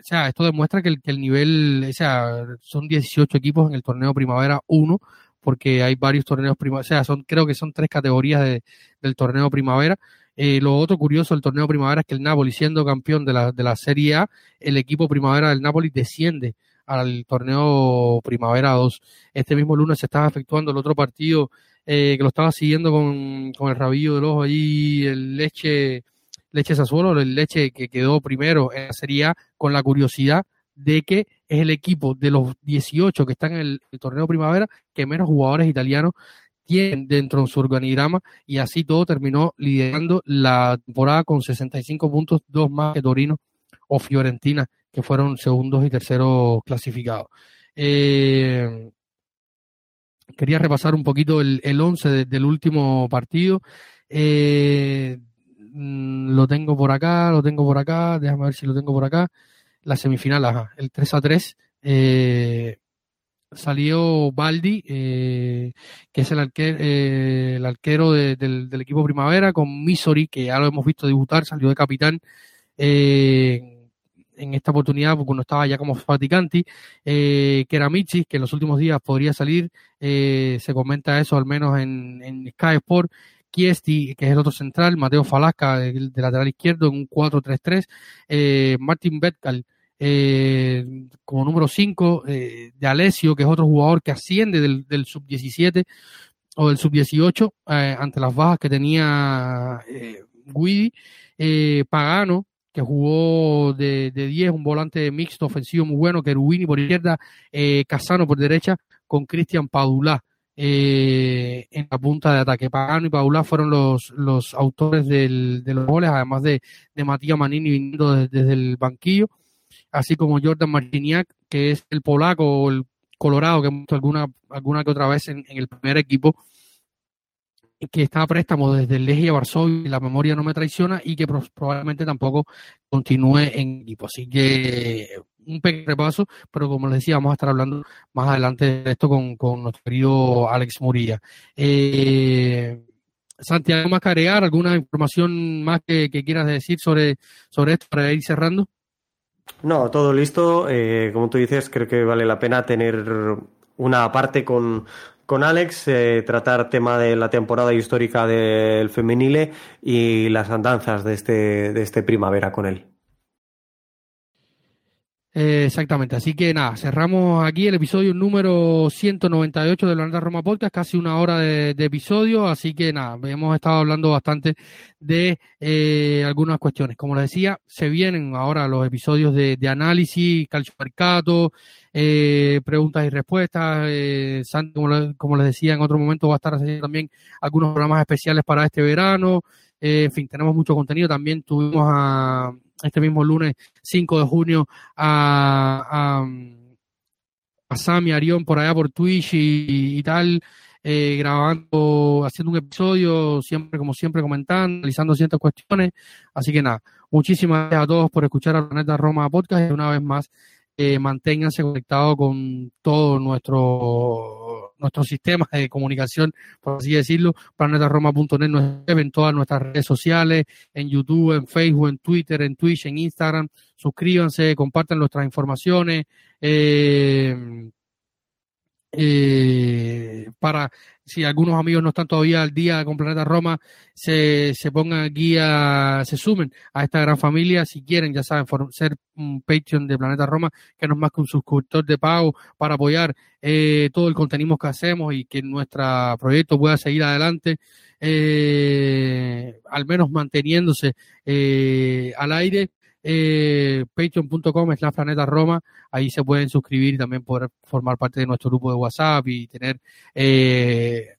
o sea, esto demuestra que el, que el nivel, o sea, son 18 equipos en el torneo Primavera 1, porque hay varios torneos primavera, o sea, son, creo que son tres categorías de, del torneo Primavera. Eh, lo otro curioso del torneo Primavera es que el Napoli, siendo campeón de la, de la Serie A, el equipo Primavera del Napoli desciende al torneo Primavera 2. Este mismo lunes se estaba efectuando el otro partido eh, que lo estaba siguiendo con, con el rabillo del ojo allí, el Leche, Leche Sassuolo, el Leche que quedó primero en la Serie A, con la curiosidad de que es el equipo de los 18 que están en el, torneo primavera que menos jugadores italianos tienen dentro de su organigrama y así todo terminó liderando la temporada con 65 puntos, dos más que Torino o Fiorentina, que fueron segundos y terceros clasificados. Eh, quería repasar un poquito el, el 11 del último partido. Eh, mm, lo tengo por acá, lo tengo por acá, déjame ver si lo tengo por acá la semifinal, ajá, el 3 a 3. Eh, salió Baldi, eh, que es el, arquero, eh, arquero del, equipo Primavera, con Misori, que ya lo hemos visto debutar, salió de capitán en esta oportunidad, porque no estaba ya como Faticanti, eh, Keramichi, que en los últimos días podría salir, se comenta eso al menos en, en Sky Sport, Kiesti, que es el otro central, Mateo Falasca, de, lateral izquierdo, en un 4-3-3, eh, Martin Betkal, eh, como número 5, eh, de Alessio, que es otro jugador que asciende del, del sub-17 o del sub-18 eh, ante las bajas que tenía Guidi, Pagano, que jugó de, de 10, un volante mixto ofensivo muy bueno, Kerubini por izquierda, Casano por derecha, con Cristian Padulá eh, en la punta de ataque. Pagano y Paula fueron los, los autores del, de los goles, además de, de Matías Manini viniendo desde, el banquillo, así como Jordan Martiniak, que es el polaco el colorado que hemos visto alguna, alguna que otra vez en el primer equipo, que está a préstamo desde el Legia Varsovia, la memoria no me traiciona, y que probablemente tampoco continúe en equipo. Así que un pequeño repaso, pero como les decía, vamos a estar hablando más adelante de esto con, con nuestro querido Alex Murilla. Eh, Santiago, ¿más? ¿Alguna información más que, quieras decir sobre, sobre esto para ir cerrando? No, todo listo. Eh, como tú dices, creo que vale la pena tener una parte con, con Alex, eh, tratar tema de la temporada histórica del femenile y las andanzas de este, de este primavera con él. Eh, exactamente, así que nada, cerramos aquí el episodio número 198 de la Roma Podcast, casi una hora de, episodio, así que nada, hemos estado hablando bastante de eh, algunas cuestiones. Como les decía, se vienen ahora los episodios de, análisis, calcio mercato, eh, preguntas y respuestas. Eh, como, como, les decía, en otro momento va a estar haciendo también algunos programas especiales para este verano. en fin, tenemos mucho contenido. También tuvimos a este mismo lunes 5 de junio a, a, Sammy Arión por allá por Twitch y, tal, eh, grabando, haciendo un episodio, siempre como siempre comentando, analizando ciertas cuestiones. Así que nada, muchísimas gracias a todos por escuchar a Planeta Roma Podcast y una vez más eh, manténganse conectados con todo nuestro nuestros sistemas de comunicación, por así decirlo, planetaroma.net, en todas nuestras redes sociales, en YouTube, en Facebook, en Twitter, en Twitch, en Instagram. Suscríbanse, compartan nuestras informaciones. Eh, eh, para si algunos amigos no están todavía al día con Planeta Roma, se, se pongan aquí a, se sumen a esta gran familia, si quieren, ya saben, ser un Patreon de Planeta Roma, que no es más que un suscriptor de pago para apoyar eh, todo el contenido que hacemos y que nuestro proyecto pueda seguir adelante, eh, al menos manteniéndose eh, al aire eh, patreon.com es la planeta Roma, ahí se pueden suscribir y también poder formar parte de nuestro grupo de WhatsApp y tener eh,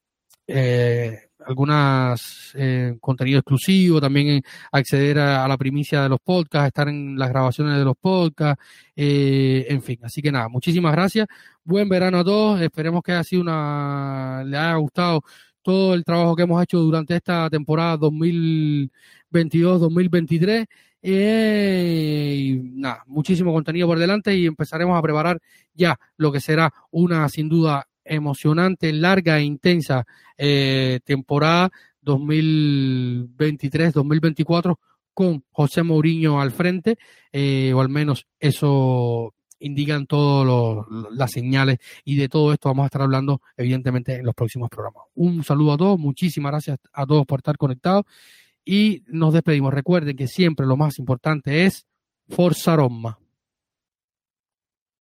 eh, algunas eh, contenido exclusivo, también acceder a, la primicia de los podcasts, estar en las grabaciones de los podcasts, eh, en fin, así que nada, muchísimas gracias, buen verano a todos, esperemos que haya sido una, le haya gustado todo el trabajo que hemos hecho durante esta temporada 2022-2023 eh, y nada, muchísimo contenido por delante y empezaremos a preparar ya lo que será una sin duda emocionante, larga e intensa eh, temporada 2023-2024 con José Mourinho al frente, eh, o al menos eso indican todas las señales y de todo esto vamos a estar hablando evidentemente en los próximos programas. Un saludo a todos, muchísimas gracias a todos por estar conectados y nos despedimos. Recuerden que siempre lo más importante es Forza Roma.